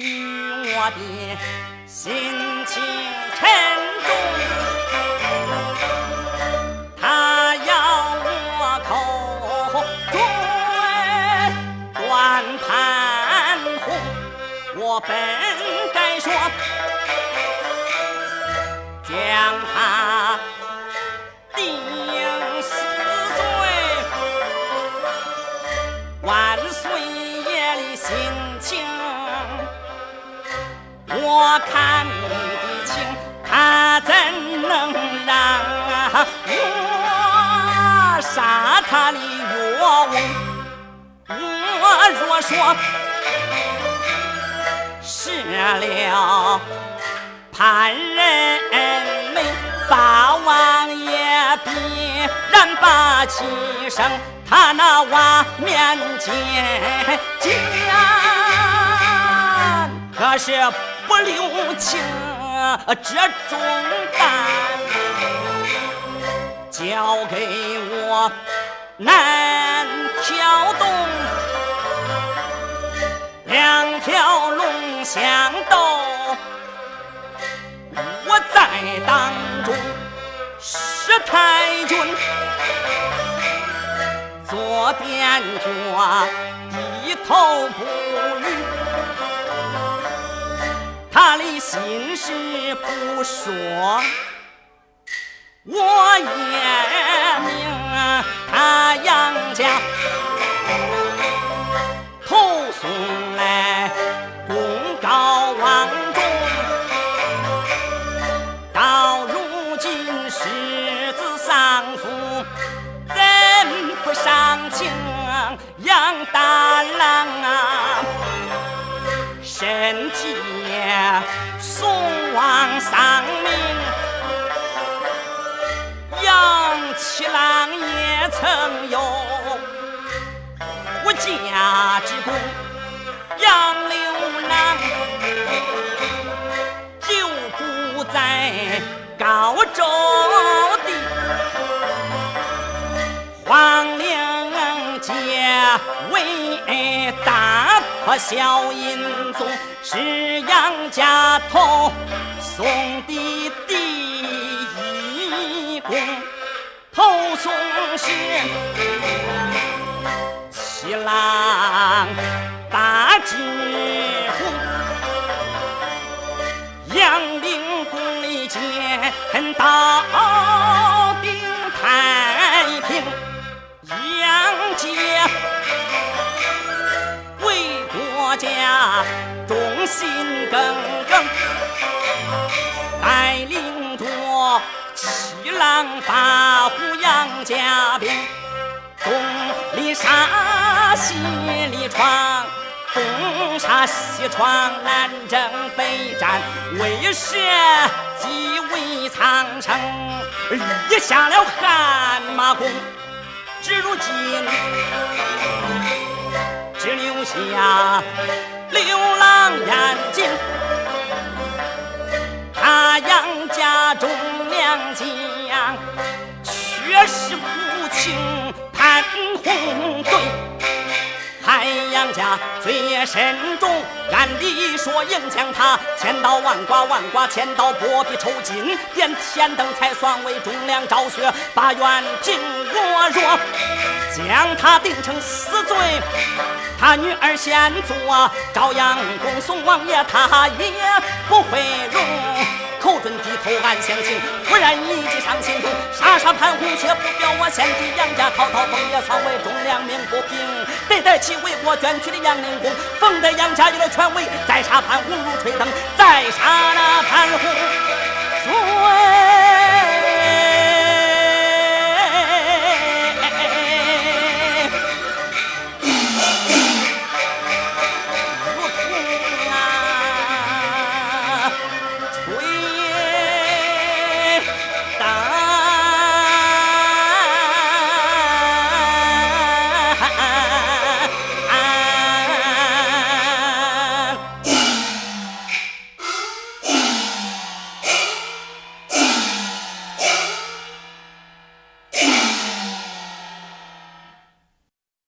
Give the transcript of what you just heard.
与我的心情沉重，他要我口中断盘红，我本该说将我看你的情，他怎能让我杀他的岳翁？我若说失了潘仁美，八王爷必然把气生，他那瓦面见见，可是。不留情，这重担交给我难挑动，两条龙相斗，我在当中是太君，做殿脚低头不语。家里心事不说，我也明。他杨家身体送往丧命，杨七郎也曾有我家之功，杨六郎就不在高州的黄陵街为大。和小银宗是杨家头送的第一功，头送是七郎大之虎，杨凌宫里见到定太平，杨家。家忠心耿耿，带领着七郎八虎杨家兵，东里杀西里闯，东杀西闯南征北战，为社稷为苍生，立下了汗马功，至如今。只留下流浪眼睛，他杨家中两将，却是苦情潘洪罪。海洋家罪孽深重，按理说应将他千刀万剐，万剐千刀剥皮抽筋，点天灯才算为忠良昭雪，把冤尽。我若将他定成死罪，他女儿先做朝阳宫宋王爷，他也不会容。口准低头暗相信，忽然一计上心中，杀杀潘洪却不表我先帝杨家，滔滔风也草为忠良命不平，得得起为国捐躯的杨凌公，奉得杨家有了权威，再杀潘洪如吹灯，再杀那潘洪。